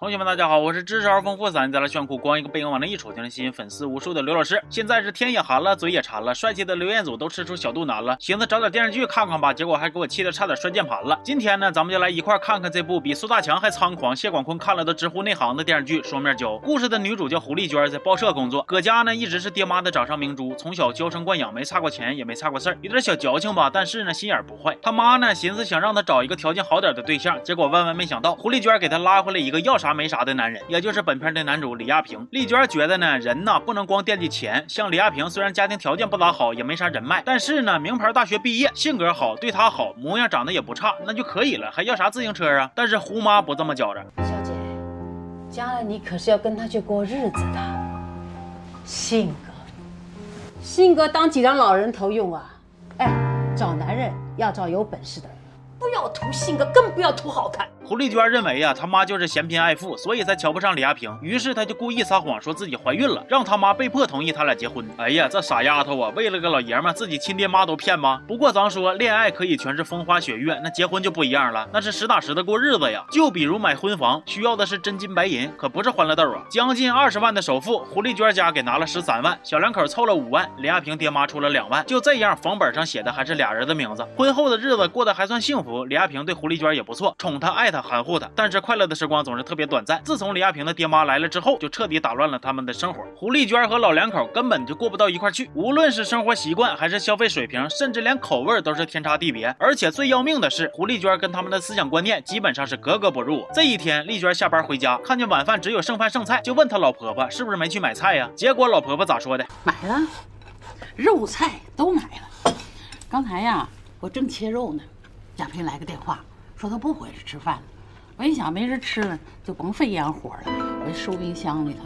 同学们，大家好，我是知识而丰富、三在了炫酷、光一个背影往那一杵就能吸引粉丝无数的刘老师。现在是天也寒了，嘴也馋了，帅气的刘彦祖都吃出小肚腩了，寻思找点电视剧看看吧，结果还给我气得差点摔键盘了。今天呢，咱们就来一块看看这部比苏大强还猖狂、谢广坤看了都直呼内行的电视剧《双面胶》。故事的女主叫胡丽娟，在报社工作，搁家呢一直是爹妈的掌上明珠，从小娇生惯养，没差过钱，也没差过事儿，有点小矫情吧，但是呢心眼不坏。他妈呢寻思想让她找一个条件好点的对象，结果万万没想到，胡丽娟给她拉回来一个要啥啥没啥的男人。也就是本片的男主李亚平，丽娟觉得呢，人呐不能光惦记钱。像李亚平虽然家庭条件不咋好，也没啥人脉，但是呢，名牌大学毕业，性格好，对她好，模样长得也不差，那就可以了，还要啥自行车啊？但是胡妈不这么觉着。小姐，将来你可是要跟他去过日子的。性格，性格当几张老人头用啊？哎，找男人要找有本事的，不要图性格，更不要图好看。胡丽娟认为呀，他妈就是嫌贫爱富，所以才瞧不上李亚平。于是她就故意撒谎，说自己怀孕了，让他妈被迫同意他俩结婚。哎呀，这傻丫头啊，为了个老爷们，自己亲爹妈都骗吗？不过咱说，恋爱可以全是风花雪月，那结婚就不一样了，那是实打实的过日子呀。就比如买婚房，需要的是真金白银，可不是欢乐豆啊。将近二十万的首付，胡丽娟家给拿了十三万，小两口凑了五万，李亚平爹妈出了两万。就这样，房本上写的还是俩人的名字。婚后的日子过得还算幸福，李亚平对胡丽娟也不错，宠她、爱她、含糊她。但是快乐的时光总是特别短暂。自从李亚平的爹妈来了之后，就彻底打乱了他们的生活。胡丽娟和老两口根本就过不到一块去，无论是生活习惯还是消费水平，甚至连口味都是天差地别。而且最要命的是，胡丽娟跟他们的思想观念基本上是格格不入。这一天，丽娟下班回家，看见晚饭只有剩饭剩菜，就问她老婆婆是不是没去买菜呀？结果老婆婆咋说的？买了，肉菜都买了。刚才呀，我正切肉呢，贾平来个电话，说他不回来吃饭了。我一想没人吃了，就甭费烟火了，我就收冰箱里头。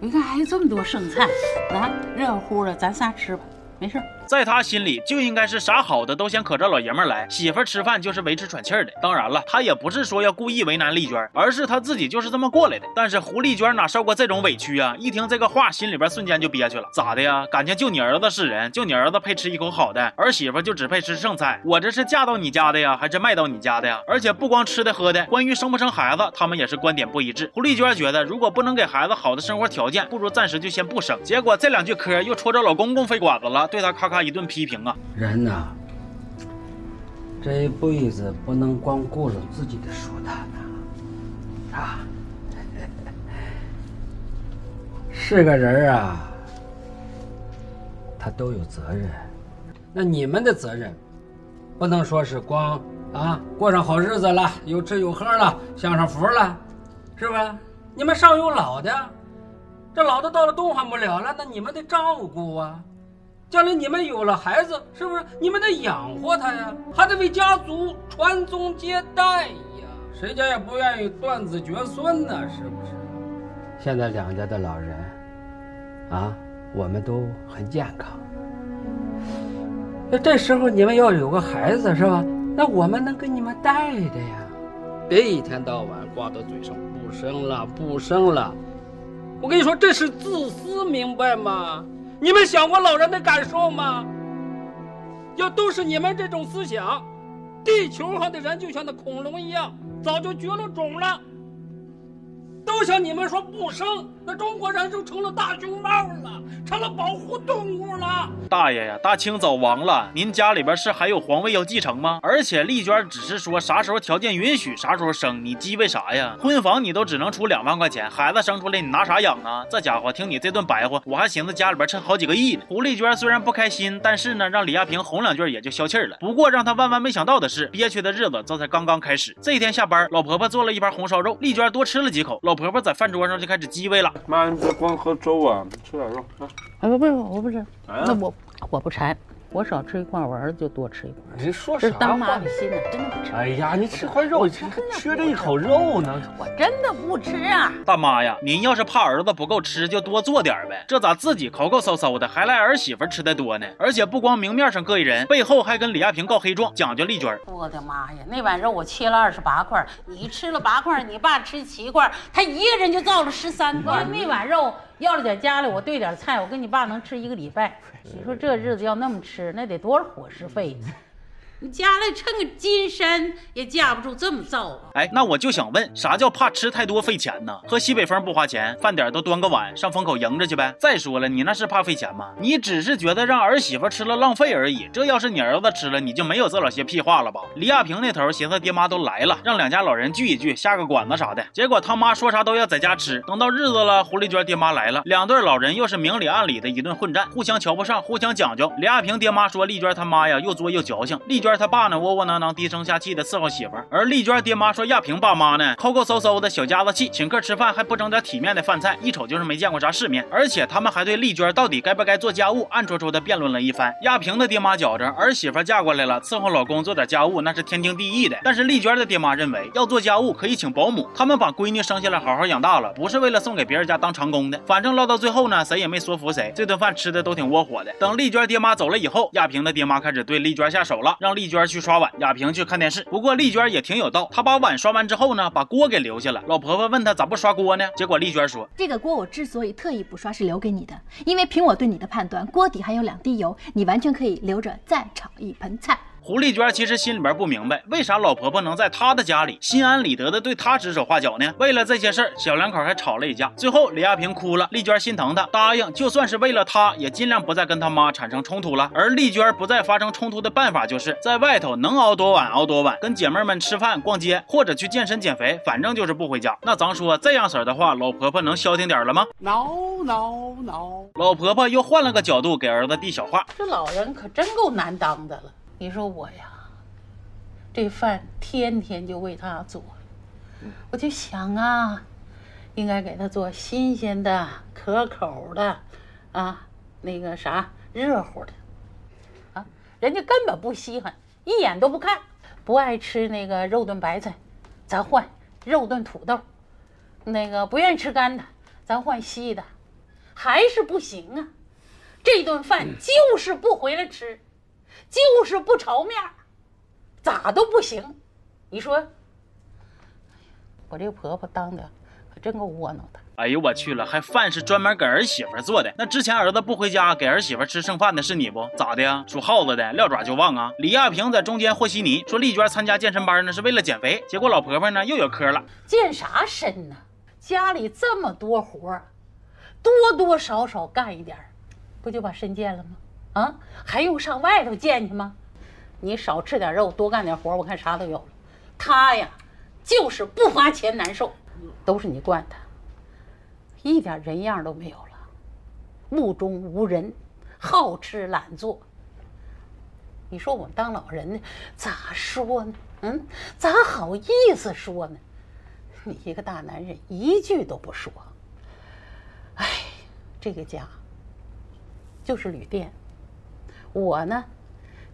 我一看还有这么多剩菜，来，热乎的，咱仨吃吧，没事。在他心里就应该是啥好的都先可着老爷们来，媳妇吃饭就是维持喘气儿的。当然了，他也不是说要故意为难丽娟，而是他自己就是这么过来的。但是胡丽娟哪受过这种委屈啊？一听这个话，心里边瞬间就憋屈了。咋的呀？感情就你儿子是人，就你儿子配吃一口好的，儿媳妇就只配吃剩菜。我这是嫁到你家的呀，还是卖到你家的呀？而且不光吃的喝的，关于生不生孩子，他们也是观点不一致。胡丽娟觉得，如果不能给孩子好的生活条件，不如暂时就先不生。结果这两句嗑又戳着老公公肺管子了，对他咔咔他一顿批评啊。人呐，这一辈子不能光顾着自己的舒坦呐，啊，是个人啊，他都有责任。那你们的责任，不能说是光啊过上好日子了，有吃有喝了，享上福了，是吧？你们上有老的，这老的到了动弹不了了，那你们得照顾啊。将来你们有了孩子，是不是你们得养活他呀？还得为家族传宗接代呀？谁家也不愿意断子绝孙呢？是不是？现在两家的老人，啊，我们都很健康。那这时候你们要有个孩子，是吧？那我们能给你们带着呀，别一天到晚挂到嘴上不生了，不生了。我跟你说，这是自私，明白吗？你们想过老人的感受吗？要都是你们这种思想，地球上的人就像那恐龙一样，早就绝了种了。都像你们说不生，那中国人就成了大熊猫了，成了保护动物了。大爷呀，大清早亡了，您家里边是还有皇位要继承吗？而且丽娟只是说啥时候条件允许啥时候生，你鸡为啥呀？婚房你都只能出两万块钱，孩子生出来你拿啥养啊？这家伙听你这顿白话，我还寻思家里边趁好几个亿呢。胡丽娟虽然不开心，但是呢，让李亚平哄两句也就消气了。不过让她万万没想到的是，憋屈的日子这才刚刚开始。这一天下班，老婆婆做了一盘红烧肉，丽娟多吃了几口，老。婆婆在饭桌上就开始叽歪了。妈，你别光喝粥啊，吃点肉啊！哎不不，我不吃，那我我不馋。我少吃一块，我儿子就多吃一块。你说啥？当妈的心呢，真的不吃。哎呀，你吃块肉，缺这一口肉呢。我真的不吃啊！大妈呀，您要是怕儿子不够吃，就多做点呗。这咋自己抠抠搜搜的，还赖儿媳妇吃的多呢？而且不光明面上搁一人，背后还跟李亚平告黑状，讲究丽娟。我的妈呀，那碗肉我切了二十八块，你吃了八块，你爸吃七块，他一个人就造了十三块。那碗肉。要是在家里，我兑点菜，我跟你爸能吃一个礼拜。你说这日子要那么吃，那得多少伙食费？你家来趁个金山也架不住这么造啊！哎，那我就想问，啥叫怕吃太多费钱呢？喝西北风不花钱，饭点都端个碗上风口迎着去呗。再说了，你那是怕费钱吗？你只是觉得让儿媳妇吃了浪费而已。这要是你儿子吃了，你就没有这老些屁话了吧？李亚平那头寻思爹妈都来了，让两家老人聚一聚，下个馆子啥的。结果他妈说啥都要在家吃。等到日子了，狐狸娟爹妈来了，两对老人又是明里暗里的一顿混战，互相瞧不上，互相讲究。李亚平爹妈说丽娟他妈呀又作又矫情，丽娟他爸呢窝窝囊囊、低声下气的伺候媳妇儿，而丽娟爹妈说亚平爸妈呢抠抠搜搜的小家子气，请客吃饭还不整点体面的饭菜，一瞅就是没见过啥世面。而且他们还对丽娟到底该不该做家务暗戳戳的辩论了一番。亚平的爹妈觉着儿媳妇嫁过来了，伺候老公做点家务那是天经地义的，但是丽娟的爹妈认为要做家务可以请保姆，他们把闺女生下来好好养大了，不是为了送给别人家当长工的。反正唠到最后呢，谁也没说服谁，这顿饭吃的都挺窝火的。等丽娟爹妈走了以后，亚平的爹妈开始对丽娟下手了，让丽娟去刷碗，亚萍去看电视。不过丽娟也挺有道，她把碗刷完之后呢，把锅给留下了。老婆婆问她咋不刷锅呢？结果丽娟说，这个锅我之所以特意不刷，是留给你的，因为凭我对你的判断，锅底还有两滴油，你完全可以留着再炒一盆菜。胡丽娟其实心里边不明白，为啥老婆婆能在她的家里心安理得的对她指手画脚呢？为了这些事儿，小两口还吵了一架。最后李亚平哭了，丽娟心疼她，答应就算是为了她，也尽量不再跟她妈产生冲突了。而丽娟不再发生冲突的办法，就是在外头能熬多晚熬多晚，跟姐妹们吃饭、逛街，或者去健身减肥，反正就是不回家。那咱说这样式儿的话，老婆婆能消停点了吗？no no no！老婆婆又换了个角度给儿子递小话，这老人可真够难当的了。你说我呀，这饭天天就为他做，我就想啊，应该给他做新鲜的、可口的，啊，那个啥热乎的，啊，人家根本不稀罕，一眼都不看，不爱吃那个肉炖白菜，咱换肉炖土豆，那个不愿意吃干的，咱换稀的，还是不行啊，这顿饭就是不回来吃。就是不朝面，咋都不行。你说，我这个婆婆当的可真够窝囊的。哎呦我去了，还饭是专门给儿媳妇做的。那之前儿子不回家给儿媳妇吃剩饭的是你不？咋的呀？属耗子的撂爪就忘啊？李亚平在中间和稀泥，说丽娟参加健身班呢是为了减肥，结果老婆婆呢又有嗑了。健啥身呢？家里这么多活多多少少干一点不就把身健了吗？啊，还用上外头见去吗？你少吃点肉，多干点活，我看啥都有了。他呀，就是不花钱难受，都是你惯他，一点人样都没有了，目中无人，好吃懒做。你说我们当老人的咋说呢？嗯，咋好意思说呢？你一个大男人一句都不说。哎，这个家就是旅店。我呢，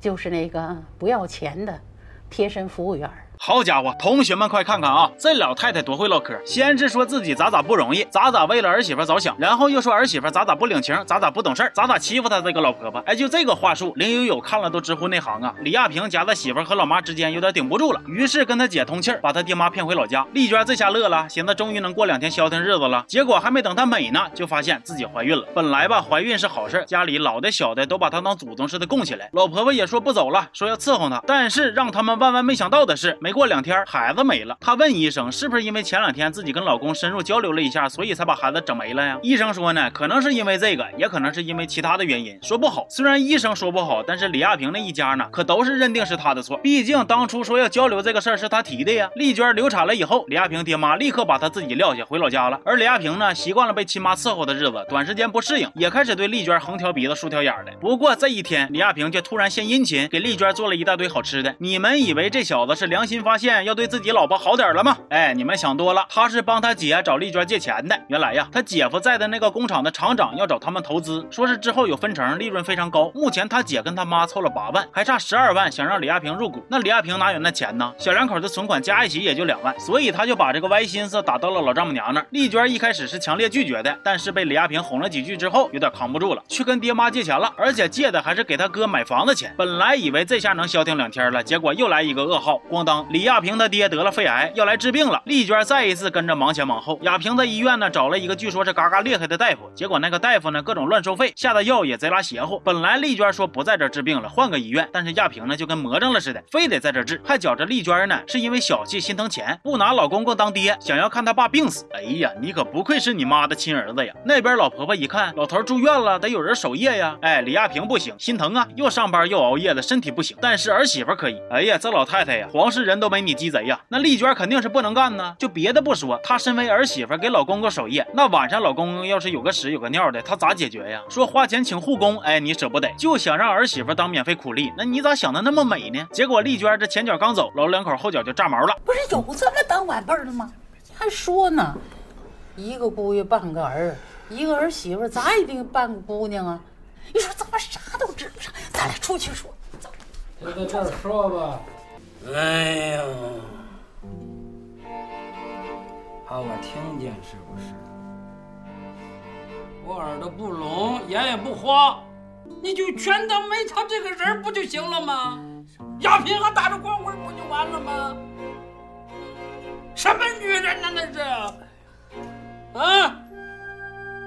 就是那个不要钱的贴身服务员。好家伙，同学们快看看啊！这老太太多会唠嗑，先是说自己咋咋不容易，咋咋为了儿媳妇着想，然后又说儿媳妇咋咋不领情，咋咋不懂事儿，咋咋欺负她这个老婆婆。哎，就这个话术，林有有看了都直呼内行啊！李亚平夹在媳妇和老妈之间有点顶不住了，于是跟他姐通气儿，把他爹妈骗回老家。丽娟这下乐了，寻思终于能过两天消停日子了。结果还没等她美呢，就发现自己怀孕了。本来吧，怀孕是好事，家里老的小的都把她当祖宗似的供起来。老婆婆也说不走了，说要伺候她。但是让他们万万没想到的是，没过两天，孩子没了。她问医生，是不是因为前两天自己跟老公深入交流了一下，所以才把孩子整没了呀？医生说呢，可能是因为这个，也可能是因为其他的原因，说不好。虽然医生说不好，但是李亚平那一家呢，可都是认定是他的错。毕竟当初说要交流这个事儿是他提的呀。丽娟流产了以后，李亚平爹妈立刻把他自己撂下回老家了。而李亚平呢，习惯了被亲妈伺候的日子，短时间不适应，也开始对丽娟横挑鼻子竖挑眼的。不过这一天，李亚平却突然献殷勤，给丽娟做了一大堆好吃的。你们以为这小子是良心发现，要对自己老婆好点了吗？哎，你们想多了，他是帮他姐找丽娟借钱的。原来呀，他姐夫在的那个工厂的厂长要找他们投资，说是之后有分成，利润非常高。目前他姐跟他妈凑了八万，还差十二万，想让李亚平入股。那李亚平哪有那钱呢？小两口的存款加一起也就两万，所以他就把这个歪心思打到了老丈母娘那儿。丽娟一开始是强烈拒绝的，但是被李亚平哄了几句之后，有点扛不住了，去跟爹妈借钱了，而且借的还是给他哥买房的钱。本来以为这下能消停两天了，结果又来一个噩耗，咣当，李亚平他爹得了肺癌，要来治病了。丽娟再一次跟着忙前忙后。亚平在医院呢找了一个据说是嘎嘎厉害的大夫，结果那个大夫呢各种乱收费，下的药也贼拉邪乎。本来丽娟说不在这治病了，换个医院，但是亚平呢就跟魔怔了似的，非得在这治，还觉着丽娟呢是因为小气心疼钱，不拿老公公当爹，想要看他爸病死。哎呀，你可不愧是你妈的亲儿子呀！那边老婆婆一看老头住院了，得有人守夜呀。哎，李亚平不行，心疼啊，又上班又熬夜的，身体不行。但是儿媳妇可以。哎呀，这老太太呀，黄世仁人都没你鸡贼呀。那丽娟肯定是不能干呢。就别的不说，她身为儿媳妇给老公公守夜，那晚上老公公要是有个屎有个尿的，她咋解决呀？说花钱请护工，哎，你舍不得，就想让儿媳妇当免费苦力，那你咋想的那么美呢？结果丽娟这前脚刚走，老两口后脚就炸毛了。不是有这么当晚辈的吗？还说呢，一个姑爷半个儿，一个儿媳妇咋也得半个姑娘啊？你说咱们啥都知不上？咱俩出去说。走，就在这儿说吧。哎呀，怕我听见是不是？我耳朵不聋，眼也不花，你就全当没他这个人不就行了吗？亚平还打着光棍不就完了吗？什么女人呢那是？啊！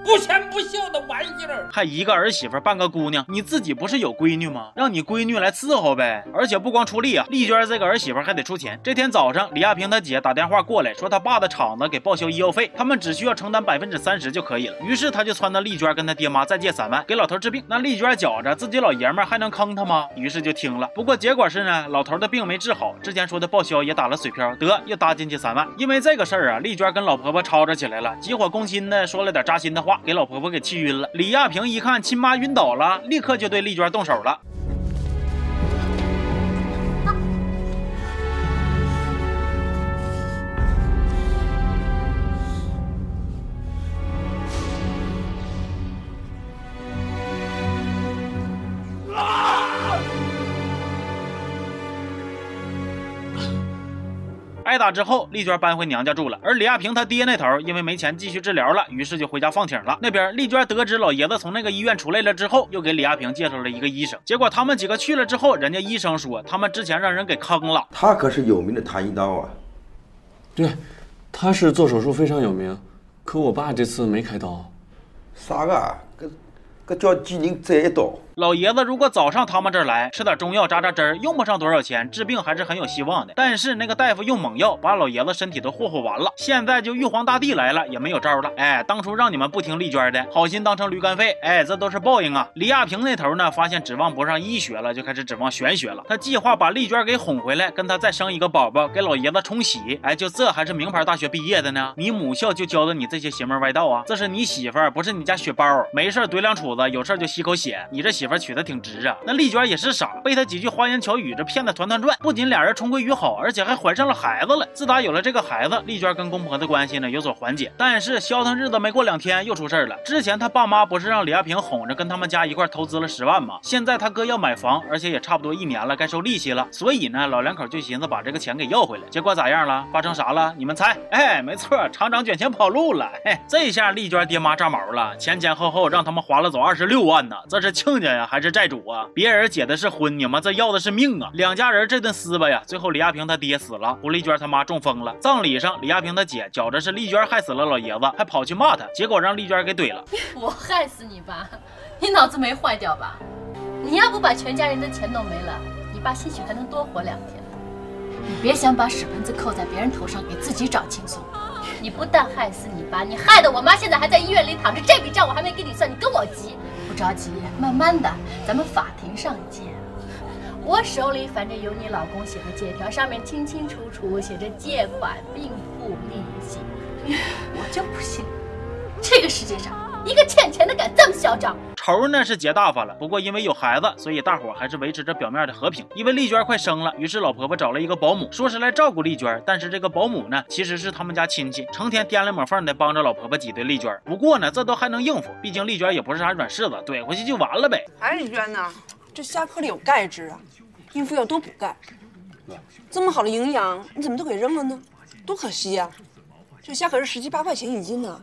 不贤不孝的玩意儿，还一个儿媳妇半个姑娘，你自己不是有闺女吗？让你闺女来伺候呗。而且不光出力啊，丽娟这个儿媳妇还得出钱。这天早上，李亚平他姐打电话过来，说他爸的厂子给报销医药费，他们只需要承担百分之三十就可以了。于是他就撺掇丽娟跟他爹妈再借三万给老头治病。那丽娟觉着自己老爷们还能坑他吗？于是就听了。不过结果是呢，老头的病没治好，之前说的报销也打了水漂，得又搭进去三万。因为这个事儿啊，丽娟跟老婆婆吵吵起来了，急火攻心的说了点扎心的话。给老婆婆给气晕了。李亚平一看亲妈晕倒了，立刻就对丽娟动手了。挨打之后，丽娟搬回娘家住了，而李亚平他爹那头因为没钱继续治疗了，于是就回家放挺了。那边丽娟得知老爷子从那个医院出来了之后，又给李亚平介绍了一个医生。结果他们几个去了之后，人家医生说他们之前让人给坑了。他可是有名的弹一刀啊！对，他是做手术非常有名，可我爸这次没开刀。啥个？搿搿叫几人宰一刀？老爷子如果早上他们这儿来吃点中药扎扎针儿，用不上多少钱，治病还是很有希望的。但是那个大夫用猛药把老爷子身体都霍霍完了，现在就玉皇大帝来了也没有招了。哎，当初让你们不听丽娟的，好心当成驴肝肺，哎，这都是报应啊！李亚平那头呢，发现指望不上医学了，就开始指望玄学了。他计划把丽娟给哄回来，跟他再生一个宝宝，给老爷子冲喜。哎，就这还是名牌大学毕业的呢？你母校就教的你这些邪门歪道啊？这是你媳妇儿，不是你家血包，没事怼两杵子，有事就吸口血。你这媳媳妇娶的挺值啊。那丽娟也是傻，被他几句花言巧语这骗得团团转。不仅俩人重归于好，而且还怀上了孩子了。自打有了这个孩子，丽娟跟公婆的关系呢有所缓解。但是消停日子没过两天，又出事了。之前他爸妈不是让李亚平哄着跟他们家一块投资了十万吗？现在他哥要买房，而且也差不多一年了，该收利息了。所以呢，老两口就寻思把这个钱给要回来。结果咋样了？发生啥了？你们猜？哎，没错，厂长卷钱跑路了。嘿，这下丽娟爹妈炸毛了，前前后后让他们花了走二十六万呢。这是亲家呀，还是债主啊？别人结的是婚，你们这要的是命啊！两家人这顿撕吧呀，最后李亚平他爹死了，胡丽娟他妈中风了。葬礼上，李亚平他姐觉着是丽娟害死了老爷子，还跑去骂他，结果让丽娟给怼了。我害死你爸？你脑子没坏掉吧？你要不把全家人的钱弄没了，你爸兴许还能多活两天。你别想把屎盆子扣在别人头上，给自己找轻松。你不但害死你爸，你害得我妈现在还在医院里躺着，这笔账我还没给你算，你跟我急？不着急，慢慢的，咱们法庭上见。我手里反正有你老公写的借条，上面清清楚楚写着借款并付利息。我就不信，这个世界上一个欠钱的敢这么嚣张。仇呢是结大发了，不过因为有孩子，所以大伙还是维持着表面的和平。因为丽娟快生了，于是老婆婆找了一个保姆，说是来照顾丽娟。但是这个保姆呢，其实是他们家亲戚，成天颠来抹缝的帮着老婆婆挤兑丽娟。不过呢，这都还能应付，毕竟丽娟也不是啥软柿子，怼回去就完了呗。哎，丽娟呐，这虾壳里有钙质啊，孕妇要多补钙。这么好的营养，你怎么都给扔了呢？多可惜呀！这虾可是十七八块钱一斤呢。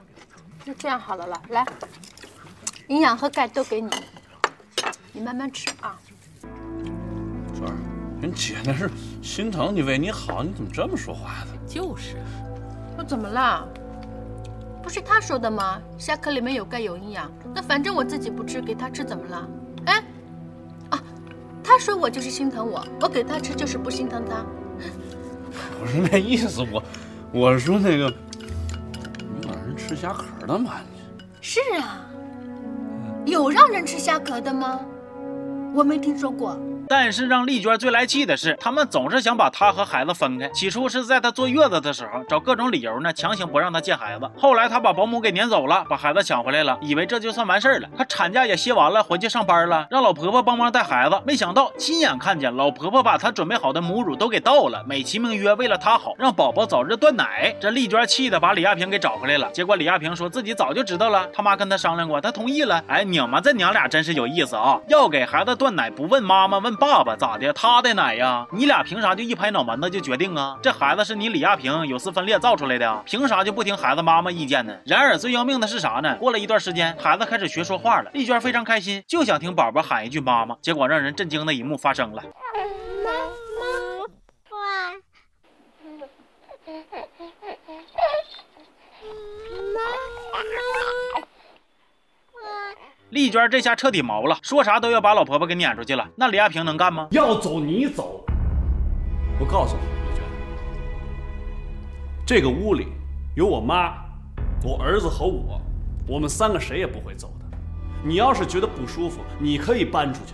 就这样好了了，来，营养和钙都给你，你慢慢吃啊。娟儿，人姐那是心疼你，为你好，你怎么这么说话呢？就是，我怎么了？不是他说的吗？虾壳里面有钙有营养，那反正我自己不吃，给他吃怎么了？哎，啊，他说我就是心疼我，我给他吃就是不心疼他。不是那意思，我我是说那个，吃虾壳的吗？是啊，有让人吃虾壳的吗？我没听说过。但是让丽娟最来气的是，他们总是想把她和孩子分开。起初是在她坐月子的时候，找各种理由呢，强行不让她见孩子。后来她把保姆给撵走了，把孩子抢回来了，以为这就算完事儿了。她产假也歇完了，回去上班了，让老婆婆帮忙带孩子。没想到亲眼看见老婆婆把她准备好的母乳都给倒了，美其名曰为了她好，让宝宝早日断奶。这丽娟气的把李亚平给找回来了。结果李亚平说自己早就知道了，他妈跟他商量过，他同意了。哎，你们这娘俩真是有意思啊！要给孩子断奶不问妈妈，问爸爸咋的？他的奶呀，你俩凭啥就一拍脑门子就决定啊？这孩子是你李亚平有丝分裂造出来的，凭啥就不听孩子妈妈意见呢？然而最要命的是啥呢？过了一段时间，孩子开始学说话了，丽娟非常开心，就想听宝宝喊一句妈妈。结果让人震惊的一幕发生了。丽娟这下彻底毛了，说啥都要把老婆婆给撵出去了。那李亚平能干吗？要走你走，我告诉你，丽娟，这个屋里有我妈、我儿子和我，我们三个谁也不会走的。你要是觉得不舒服，你可以搬出去。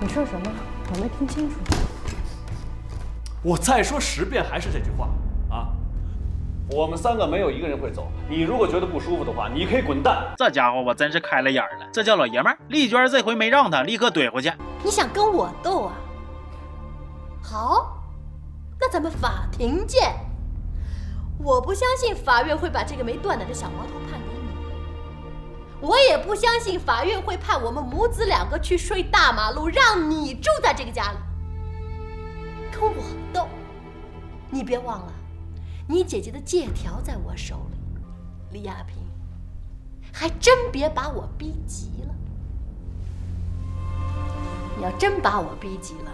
你说什么？我没听清楚。我再说十遍还是这句话啊！我们三个没有一个人会走。你如果觉得不舒服的话，你可以滚蛋。这家伙我真是开了眼了，这叫老爷们儿。丽娟这回没让他，立刻怼回去。你想跟我斗啊？好，那咱们法庭见。我不相信法院会把这个没断奶的小毛头判给你，我也不相信法院会判我们母子两个去睡大马路，让你住在这个家里。跟我斗，你别忘了，你姐姐的借条在我手里。李亚平，还真别把我逼急了。你要真把我逼急了，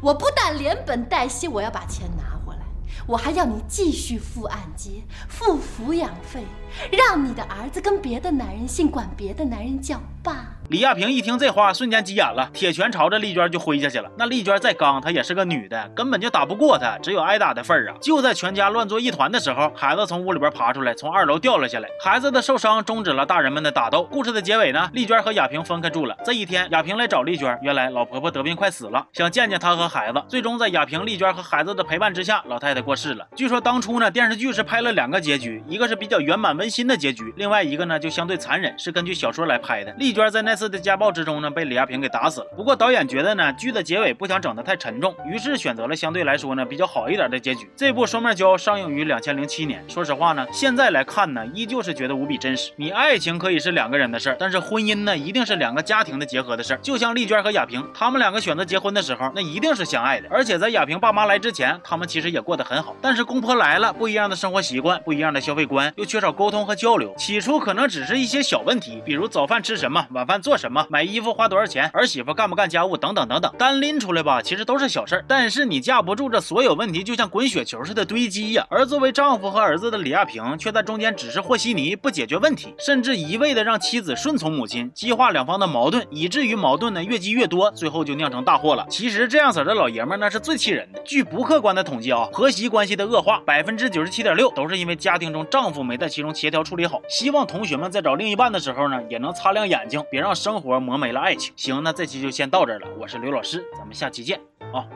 我不但连本带息我要把钱拿回来，我还要你继续付按揭、付抚养费，让你的儿子跟别的男人姓，管别的男人叫爸。李亚平一听这话，瞬间急眼了，铁拳朝着丽娟就挥下去了。那丽娟再刚，她也是个女的，根本就打不过她，只有挨打的份儿啊！就在全家乱作一团的时候，孩子从屋里边爬出来，从二楼掉了下来。孩子的受伤终止了大人们的打斗。故事的结尾呢，丽娟和亚平分开住了。这一天，亚平来找丽娟，原来老婆婆得病快死了，想见见她和孩子。最终在亚平、丽娟和孩子的陪伴之下，老太太过世了。据说当初呢，电视剧是拍了两个结局，一个是比较圆满温馨的结局，另外一个呢就相对残忍，是根据小说来拍的。丽娟在那再次的家暴之中呢，被李亚平给打死了。不过导演觉得呢，剧的结尾不想整得太沉重，于是选择了相对来说呢比较好一点的结局。这部《双面胶》上映于两千零七年，说实话呢，现在来看呢，依旧是觉得无比真实。你爱情可以是两个人的事儿，但是婚姻呢，一定是两个家庭的结合的事儿。就像丽娟和亚平，他们两个选择结婚的时候，那一定是相爱的。而且在亚平爸妈来之前，他们其实也过得很好。但是公婆来了，不一样的生活习惯，不一样的消费观，又缺少沟通和交流。起初可能只是一些小问题，比如早饭吃什么，晚饭做什么，买衣服花多少钱，儿媳妇干不干家务等等等等。单拎出来吧，其实都是小事儿。但是你架不住这所有问题，就像滚雪球似的堆积呀。而作为丈夫和儿子的李亚平，却在中间只是和稀泥，不解决问题，甚至一味的让妻子顺从母亲，激化两方的矛盾，以至于矛盾呢越积越多，最后就酿成大祸了。其实这样子的老爷们那是最气人的。据不客观的统计啊，婆媳关系的恶化，百分之九十七点六都是因为家庭中丈夫没在其中协调处理好。希望同学们在找另一半的时候呢，也能擦亮眼睛，别让生活磨没了爱情。行，那这期就先到这儿了。我是刘老师，咱们下期见啊。